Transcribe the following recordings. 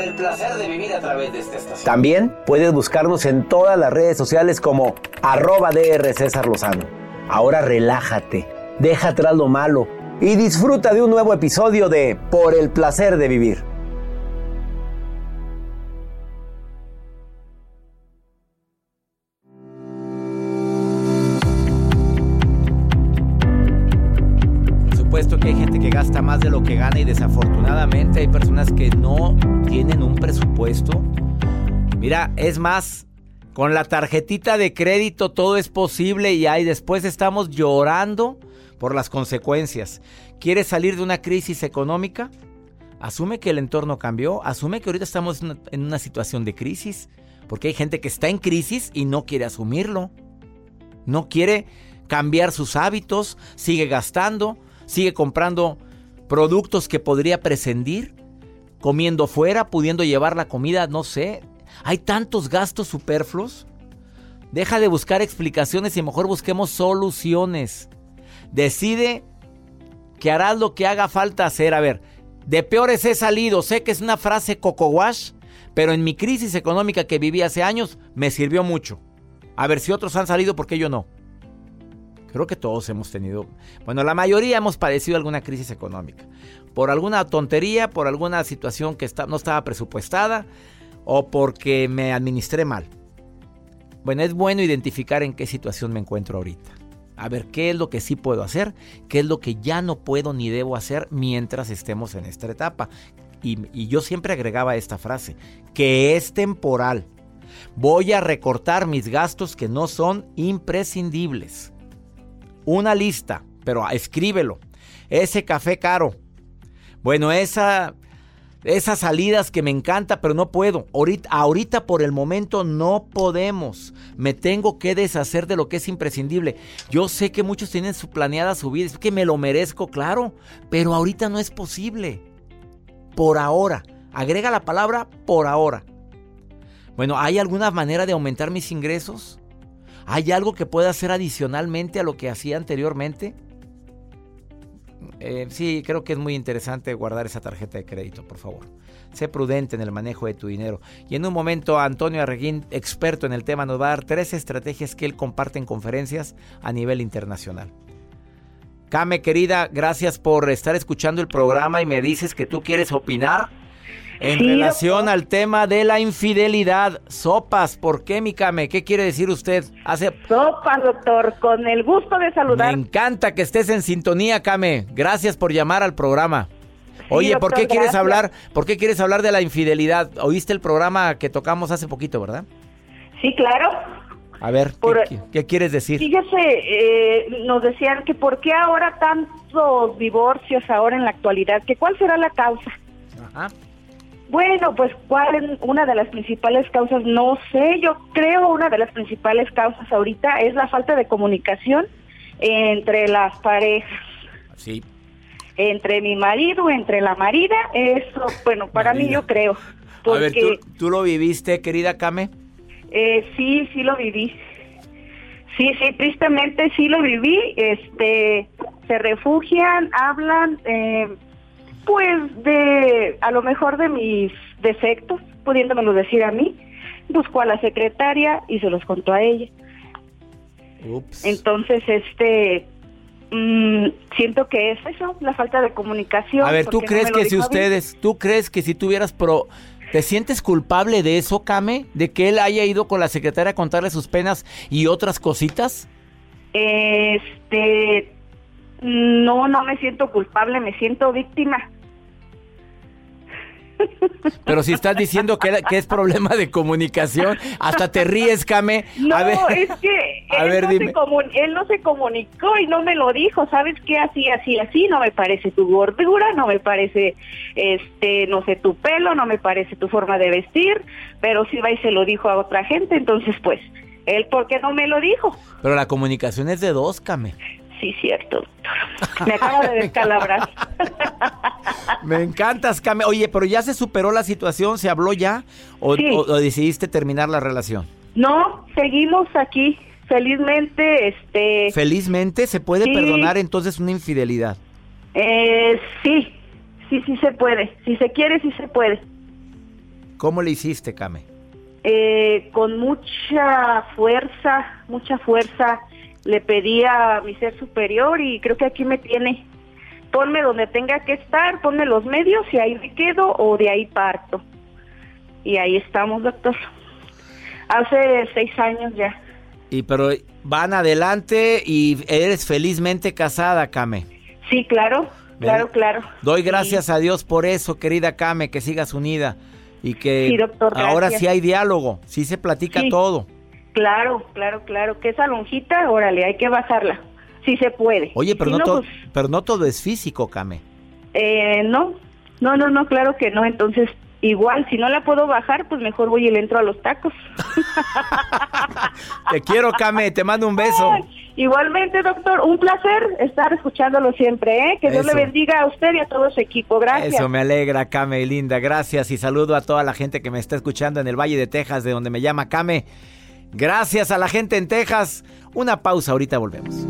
El placer de vivir a través de esta estación. También puedes buscarnos en todas las redes sociales como arroba DR César Lozano. Ahora relájate, deja atrás lo malo y disfruta de un nuevo episodio de Por el placer de vivir. Más de lo que gana y desafortunadamente hay personas que no tienen un presupuesto. Mira, es más, con la tarjetita de crédito todo es posible y ahí después estamos llorando por las consecuencias. ¿Quieres salir de una crisis económica? Asume que el entorno cambió, asume que ahorita estamos en una- situación de crisis, porque hay gente que está en crisis y no quiere asumirlo. No quiere cambiar sus hábitos, sigue gastando, sigue comprando productos que podría prescindir, comiendo fuera, pudiendo llevar la comida, no sé. Hay tantos gastos superfluos. Deja de buscar explicaciones y mejor busquemos soluciones. Decide que harás lo que haga falta hacer. A ver, de peores he salido. Sé que es una frase coco wash, pero en mi crisis económica que viví hace años me sirvió mucho. A ver si otros han salido, ¿por qué yo no? Creo que todos hemos tenido, bueno, la mayoría hemos padecido alguna crisis económica. Por alguna tontería, por alguna situación que está- no estaba presupuestada o porque me administré mal. Bueno, es bueno identificar en qué situación me encuentro ahorita. A ver qué es lo que sí puedo hacer, qué es lo que ya no puedo ni debo hacer mientras estemos en esta etapa. Y, y yo siempre agregaba esta frase, que es temporal. Voy a recortar mis gastos que no son imprescindibles. Una lista, pero escríbelo. Ese café caro. Bueno, esa esas salidas que me encanta, pero no puedo. Ahorita, por el momento no podemos. Me tengo que deshacer de lo que es imprescindible. Yo sé que muchos tienen su planeada su vida, es que me lo merezco, claro, pero ahorita no es posible. Por ahora. Agrega la palabra por ahora. Bueno, ¿hay alguna manera de aumentar mis ingresos? ¿Hay algo que pueda hacer adicionalmente a lo que hacía anteriormente? Eh, sí, creo que es muy interesante guardar esa tarjeta de crédito, por favor. Sé prudente en el manejo de tu dinero. Y en un momento, Antonio Arreguín, experto en el tema, nos va a dar tres estrategias que él comparte en conferencias a nivel internacional. Kame, querida, gracias por estar escuchando el programa y me dices que tú quieres opinar en Sí, relación al tema de la infidelidad. Sopas, ¿por qué, mi Kame? ¿Qué quiere decir usted? Hace Sopa, doctor, con el gusto de me saludar. encanta que estés en sintonía, Kame. Gracias por llamar al programa. Oye, ¿por qué quieres gracias. hablar? ¿Por qué quieres hablar de la infidelidad? Oíste el programa que tocamos hace poquito, ¿verdad? Sí, claro. A ver, ¿qué, Por- qué- qué quieres decir? Fíjese, eh, nos decían que por qué ahora tantos divorcios ahora en la actualidad, que cuál será la causa. Ajá. Bueno, pues cuál es una de las principales causas, no sé, yo creo una de las principales causas ahorita es la falta de comunicación entre las parejas, Sí. entre mi marido, entre la marida, eso, bueno, para mí Marida. yo creo. A ver, Porque ¿tú, tú lo viviste, querida Kame? Eh, sí, sí lo viví. Sí, sí, tristemente sí lo viví. Este, se refugian, hablan, eh, pues de, a lo mejor de mis defectos, pudiéndomelo decir a mí. Buscó a la secretaria y se los contó a ella. Ups. Entonces, este, mm, siento que es eso, la falta de comunicación. A ver, ¿tú no crees que si ustedes, tú crees que si tuvieras pro... ¿Te sientes culpable de eso, Kame? ¿De que él haya ido con la secretaria a contarle sus penas y otras cositas? Este, no, no me siento culpable, me siento víctima. Pero si estás diciendo que, es problema de comunicación, hasta te ríes, Kame. No, a ver, es que a él, ver, no dime. Se él no se comunicó y no me lo dijo. ¿Sabes qué? Así, así, así. No me parece tu gordura, no me parece, este, no sé, tu pelo, no me parece tu forma de vestir. Pero sí va y se lo dijo a otra gente. Entonces, pues, él, ¿por qué no me lo dijo? pero la comunicación es de dos, Kame. Sí, cierto, doctor. Me acaba de descalabrar. Me encantas, Kame. Oye, pero ya se superó la situación, ¿se habló ya? ¿O, Sí. o- o decidiste terminar la relación? no, seguimos aquí. Felizmente, este, Felizmente, ¿se puede Sí. perdonar entonces una infidelidad? eh, sí, sí, sí se puede. Si se quiere, sí se puede. ¿Cómo le hiciste, Kame? eh, con mucha fuerza, mucha fuerza, le pedí a mi ser superior y creo que aquí me tiene. Ponme donde tenga que estar, ponme los medios y ahí me quedo o de ahí parto. Y ahí estamos, doctor. Hace seis años ya. Y pero van adelante y eres felizmente casada, Kame. Sí, claro, claro, Ven. claro. Doy Sí. gracias a Dios por eso, querida Kame, que sigas unida y que Sí, doctor, ahora sí hay diálogo, sí se platica Sí. todo. Claro, claro, claro. Que esa lonjita, órale, hay que bajarla. Si se puede. Oye, pero Si no, todo, pues, pero no todo es físico, Kame. Eh, no, no, no, no, claro que no. Entonces, igual, si no la puedo bajar, pues mejor voy y le entro a los tacos. Te quiero, Kame, te mando un beso. Igualmente, doctor, un placer estar escuchándolo siempre, ¿eh? Que Dios Eso. le bendiga a usted y a todo su equipo. Gracias. Eso me alegra, Kame, linda. Gracias y saludo a toda la gente que me está escuchando en el Valle de Texas, de donde me llama Kame. Gracias a la gente en Texas. Una pausa, ahorita volvemos.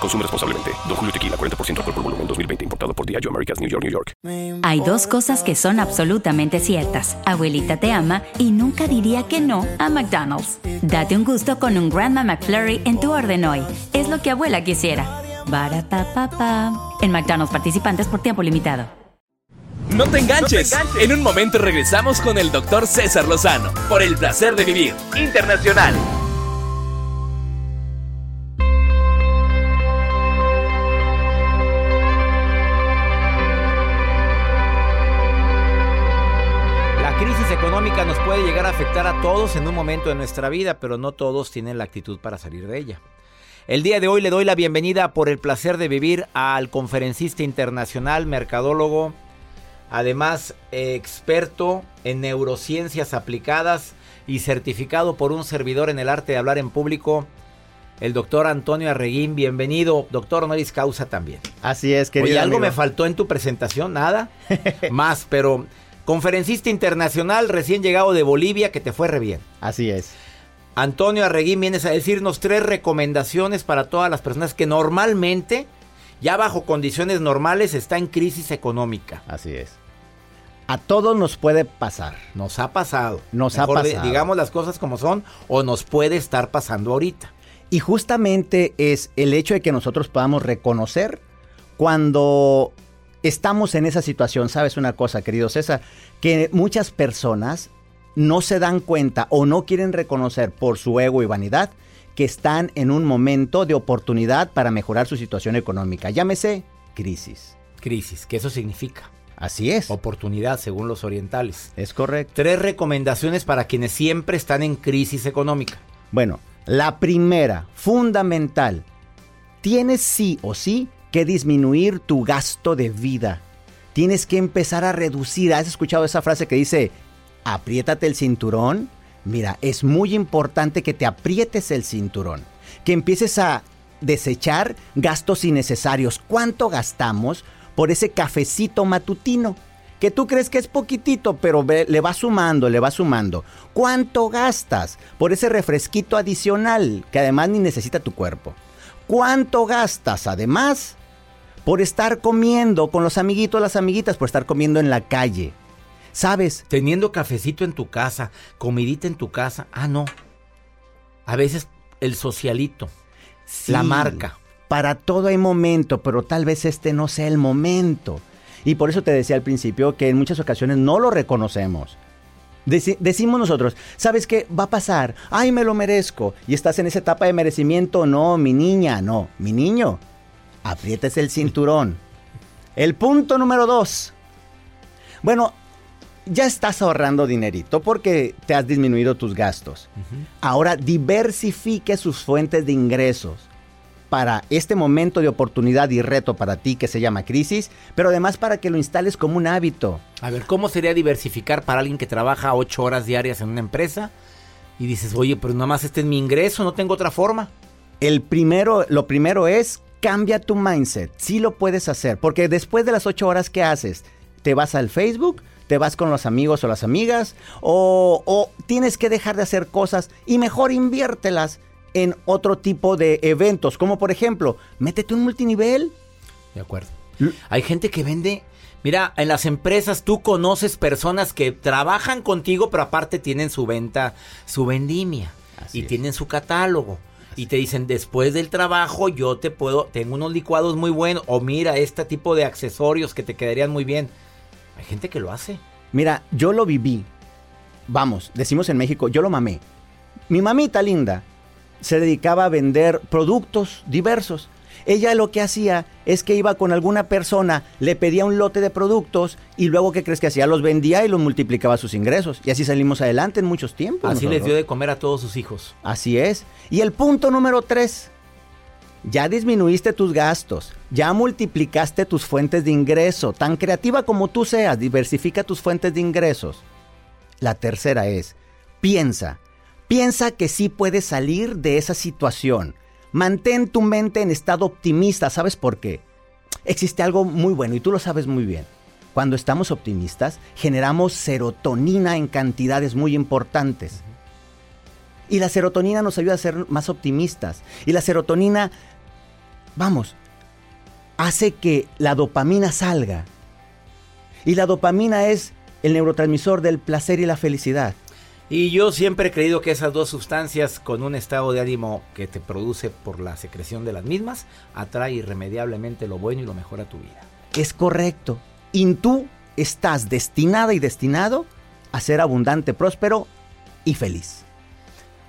Consume responsablemente. Don Julio Tequila, 40% alcohol por volumen, 2020. Importado por Diageo Americas, New York, New York. Hay dos cosas que son absolutamente ciertas. Abuelita te ama y nunca diría que no a McDonald's. Date un gusto con un Grandma McFlurry en tu orden hoy. Es lo que abuela quisiera. Barapapapa. En McDonald's participantes por tiempo limitado. No te enganches. En un momento regresamos con el doctor César Lozano por el placer de vivir internacional. Puede llegar a afectar a todos en un momento de nuestra vida, pero no todos tienen la actitud para salir de ella. El día de hoy le doy la bienvenida por el placer de vivir al conferencista internacional, mercadólogo, Además, eh, experto en neurociencias aplicadas y certificado por un servidor en el arte de hablar en público, el doctor Antonio Arreguín. Bienvenido, doctor honoris causa también. Así es, querido. Oye, algo amigo. me faltó en tu presentación, nada más, pero conferencista internacional recién llegado de Bolivia que te fue re bien. Así es. Antonio Arreguín, vienes a decirnos tres recomendaciones para todas las personas que normalmente, ya bajo condiciones normales, está en crisis económica. Así es. A todos nos puede pasar. Nos ha pasado. Nos ha Mejor pasado. digamos las cosas como son o nos puede estar pasando ahorita. Y justamente es el hecho de que nosotros podamos reconocer cuando estamos en esa situación. ¿Sabes una cosa, querido César? Que muchas personas no se dan cuenta o no quieren reconocer por su ego y vanidad que están en un momento de oportunidad para mejorar su situación económica. Llámese crisis. Crisis, que eso significa. Así es. Oportunidad, según los orientales. Es correcto. Tres recomendaciones para quienes siempre están en crisis económica. Bueno, la primera, fundamental, tienes sí o sí que disminuir tu gasto de vida. Tienes que empezar a reducir. ¿Has escuchado esa frase que dice, apriétate el cinturón? Mira, es muy importante que te aprietes el cinturón, que empieces a desechar gastos innecesarios. ¿Cuánto gastamos por ese cafecito matutino? Que tú crees que es poquitito, pero le va sumando, le va sumando. ¿Cuánto gastas por ese refresquito adicional que además ni necesita tu cuerpo? ¿Cuánto gastas además por estar comiendo con los amiguitos, las amiguitas, por estar comiendo en la calle? ¿Sabes? Teniendo cafecito en tu casa, comidita en tu casa. Ah, no. A veces el socialito, la marca. Para todo hay momento, pero tal vez este no sea el momento. Y por eso te decía al principio que en muchas ocasiones no lo reconocemos. Deci- decimos nosotros, ¿sabes qué? Va a pasar. Ay, me lo merezco. Y estás en esa etapa de merecimiento. No, mi niña, no. Mi niño, aprietes el cinturón. El punto número dos. Bueno, ya estás ahorrando dinerito porque te has disminuido tus gastos. Ahora diversifique sus fuentes de ingresos para este momento de oportunidad y reto para ti que se llama crisis, pero además para que lo instales como un hábito. A ver, ¿cómo sería diversificar para alguien que trabaja ocho horas diarias en una empresa? Y dices, oye, pero nada más este es mi ingreso, no tengo otra forma. El primero, lo primero es cambia tu mindset. Sí lo puedes hacer, porque después de las ocho horas que haces, te vas al Facebook, te vas con los amigos o las amigas, o, o tienes que dejar de hacer cosas y mejor inviértelas en otro tipo de eventos, como por ejemplo, métete un multinivel. De acuerdo. Hay gente que vende. Mira, en las empresas tú conoces personas que trabajan contigo, pero aparte tienen su venta, su vendimia. y tienen su catálogo. Y te dicen, después del trabajo yo te puedo, tengo unos licuados muy buenos. O mira, este tipo de accesorios que te quedarían muy bien. Hay gente que lo hace. Mira, yo lo viví. Vamos, decimos en México, yo lo mamé. Mi mamita linda se dedicaba a vender productos diversos. Ella lo que hacía es que iba con alguna persona, le pedía un lote de productos y luego, ¿qué crees que hacía? Los vendía y los multiplicaba sus ingresos. Y así salimos adelante en muchos tiempos. Así les dio de comer a todos sus hijos. Así es. Y el punto número tres. Ya disminuiste tus gastos, ya multiplicaste tus fuentes de ingreso. Tan creativa como tú seas, diversifica tus fuentes de ingresos. La tercera es, piensa, piensa que sí puedes salir de esa situación. Mantén tu mente en estado optimista. ¿Sabes por qué? Existe algo muy bueno y tú lo sabes muy bien. Cuando estamos optimistas, generamos serotonina en cantidades muy importantes. Y la serotonina nos ayuda a ser más optimistas. Y la serotonina, vamos, hace que la dopamina salga. Y la dopamina es el neurotransmisor del placer y la felicidad. Y yo siempre he creído que esas dos sustancias, con un estado de ánimo que te produce por la secreción de las mismas, atrae irremediablemente lo bueno y lo mejor a tu vida. Es correcto. Y tú estás destinada y destinado a ser abundante, próspero y feliz.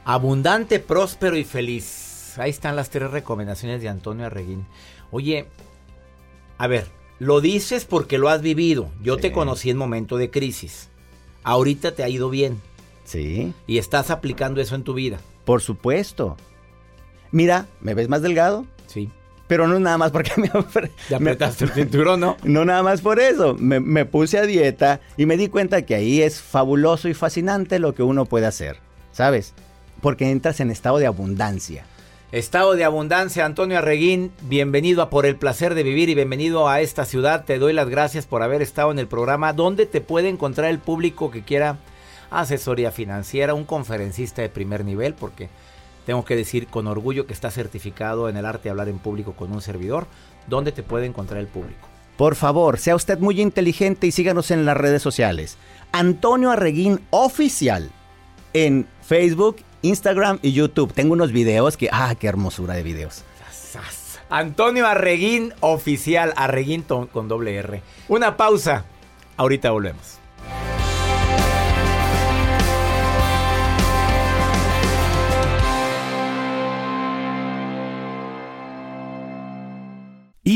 Abundante, próspero y feliz. Ahí están las tres recomendaciones de Antonio Arreguín. Oye, a ver, lo dices porque lo has vivido. Yo te conocí en momento de crisis. Ahorita te ha ido bien. Sí. Y estás aplicando eso en tu vida. Por supuesto. Mira, ¿me ves más delgado? Sí. Pero no nada más porque me, Te apretaste el cinturón, ¿no? No nada más por eso. Me, me puse a dieta y me di cuenta que ahí es fabuloso y fascinante lo que uno puede hacer. ¿Sabes? Porque entras en estado de abundancia. Estado de abundancia, Antonio Arreguín, bienvenido a Por el Placer de Vivir y bienvenido a esta ciudad. Te doy las gracias por haber estado en el programa. ¿Dónde te puede encontrar el público que quiera asesoría financiera, un conferencista de primer nivel? Porque tengo que decir con orgullo que está certificado en el arte de hablar en público con un servidor. ¿Dónde te puede encontrar el público? Por favor, sea usted muy inteligente y síganos en las redes sociales. Antonio Arreguín Oficial en Facebook, Instagram y YouTube. Tengo unos videos que, ah, qué hermosura de videos. Antonio Arreguín Oficial, Arreguín con doble R. Una pausa. Ahorita volvemos.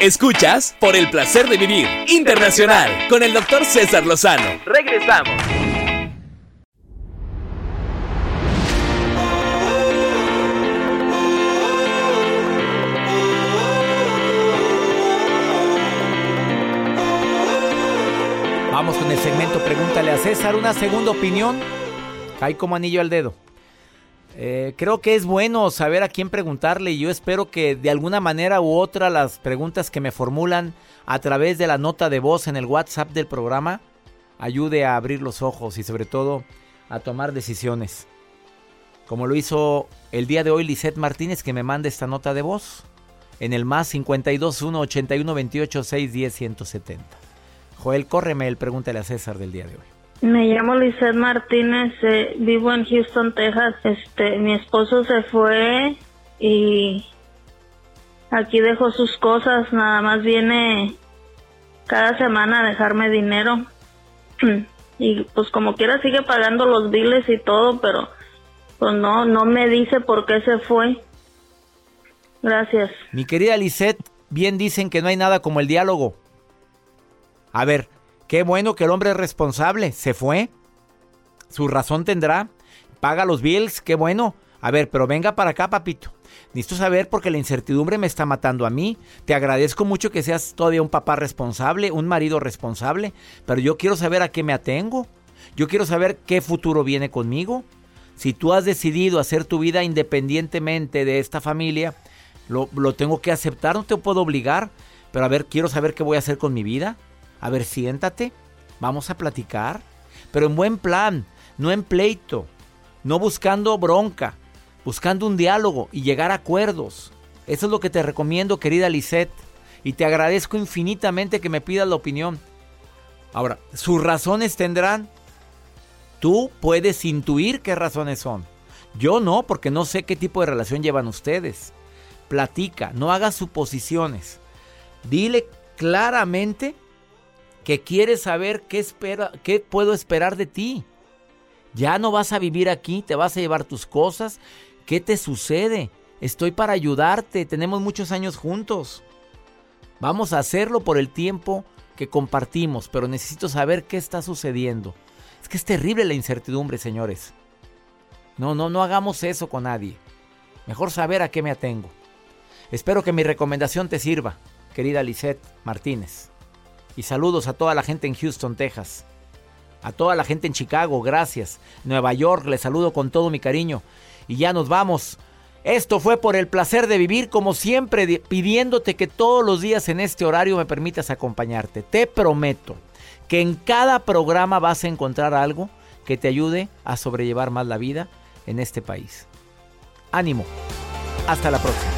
Escuchas por el placer de vivir internacional con el doctor César Lozano. Regresamos. Vamos con el segmento Pregúntale a César. Una segunda opinión. Cae como anillo al dedo. Eh, creo que es bueno saber a quién preguntarle y yo espero que de alguna manera u otra las preguntas que me formulan a través de la nota de voz en el WhatsApp del programa ayude a abrir los ojos y sobre todo a tomar decisiones. Como lo hizo el día de hoy Lisette Martínez que me manda esta nota de voz en el más 521 81 28 610 170. Joel, córreme el pregúntale a César del día de hoy. Me llamo Lizeth Martínez, eh, vivo en Houston, Texas. Este, mi esposo se fue y aquí dejó sus cosas, nada más viene cada semana a dejarme dinero. y pues como quiera sigue pagando los biles y todo, pero pues no no me dice por qué se fue. Gracias. Mi querida Lisette, bien dicen que no hay nada como el diálogo. A ver, qué bueno que el hombre es responsable. Se fue. Su razón tendrá. Paga los bills, qué bueno. A ver, pero venga para acá, papito. Necesito saber porque la incertidumbre me está matando a mí. Te agradezco mucho que seas todavía un papá responsable, un marido responsable, pero yo quiero saber a qué me atengo. Yo quiero saber qué futuro viene conmigo. Si tú has decidido hacer tu vida independientemente de esta familia, lo, lo tengo que aceptar, no te puedo obligar. Pero a ver, quiero saber qué voy a hacer con mi vida. A ver, siéntate, vamos a platicar, pero en buen plan, no en pleito, no buscando bronca, buscando un diálogo y llegar a acuerdos. Eso es lo que te recomiendo, querida Lisette, y te agradezco infinitamente que me pidas la opinión. Ahora, sus razones tendrán. Tú puedes intuir qué razones son. Yo no, porque no sé qué tipo de relación llevan ustedes. Platica, no hagas suposiciones. Dile claramente que quieres saber qué espera, qué puedo esperar de ti. Ya no vas a vivir aquí, te vas a llevar tus cosas. ¿Qué te sucede? Estoy para ayudarte, tenemos muchos años juntos. Vamos a hacerlo por el tiempo que compartimos, pero necesito saber qué está sucediendo. Es que es terrible la incertidumbre, señores. No, no, no hagamos eso con nadie. Mejor saber a qué me atengo. Espero que mi recomendación te sirva, querida Lisette Martínez. Y saludos a toda la gente en Houston, Texas. A toda la gente en Chicago, gracias. Nueva York, les saludo con todo mi cariño. Y ya nos vamos. Esto fue por el placer de vivir, como siempre, pidiéndote que todos los días en este horario me permitas acompañarte. Te prometo que en cada programa vas a encontrar algo que te ayude a sobrellevar más la vida en este país. Ánimo. Hasta la próxima.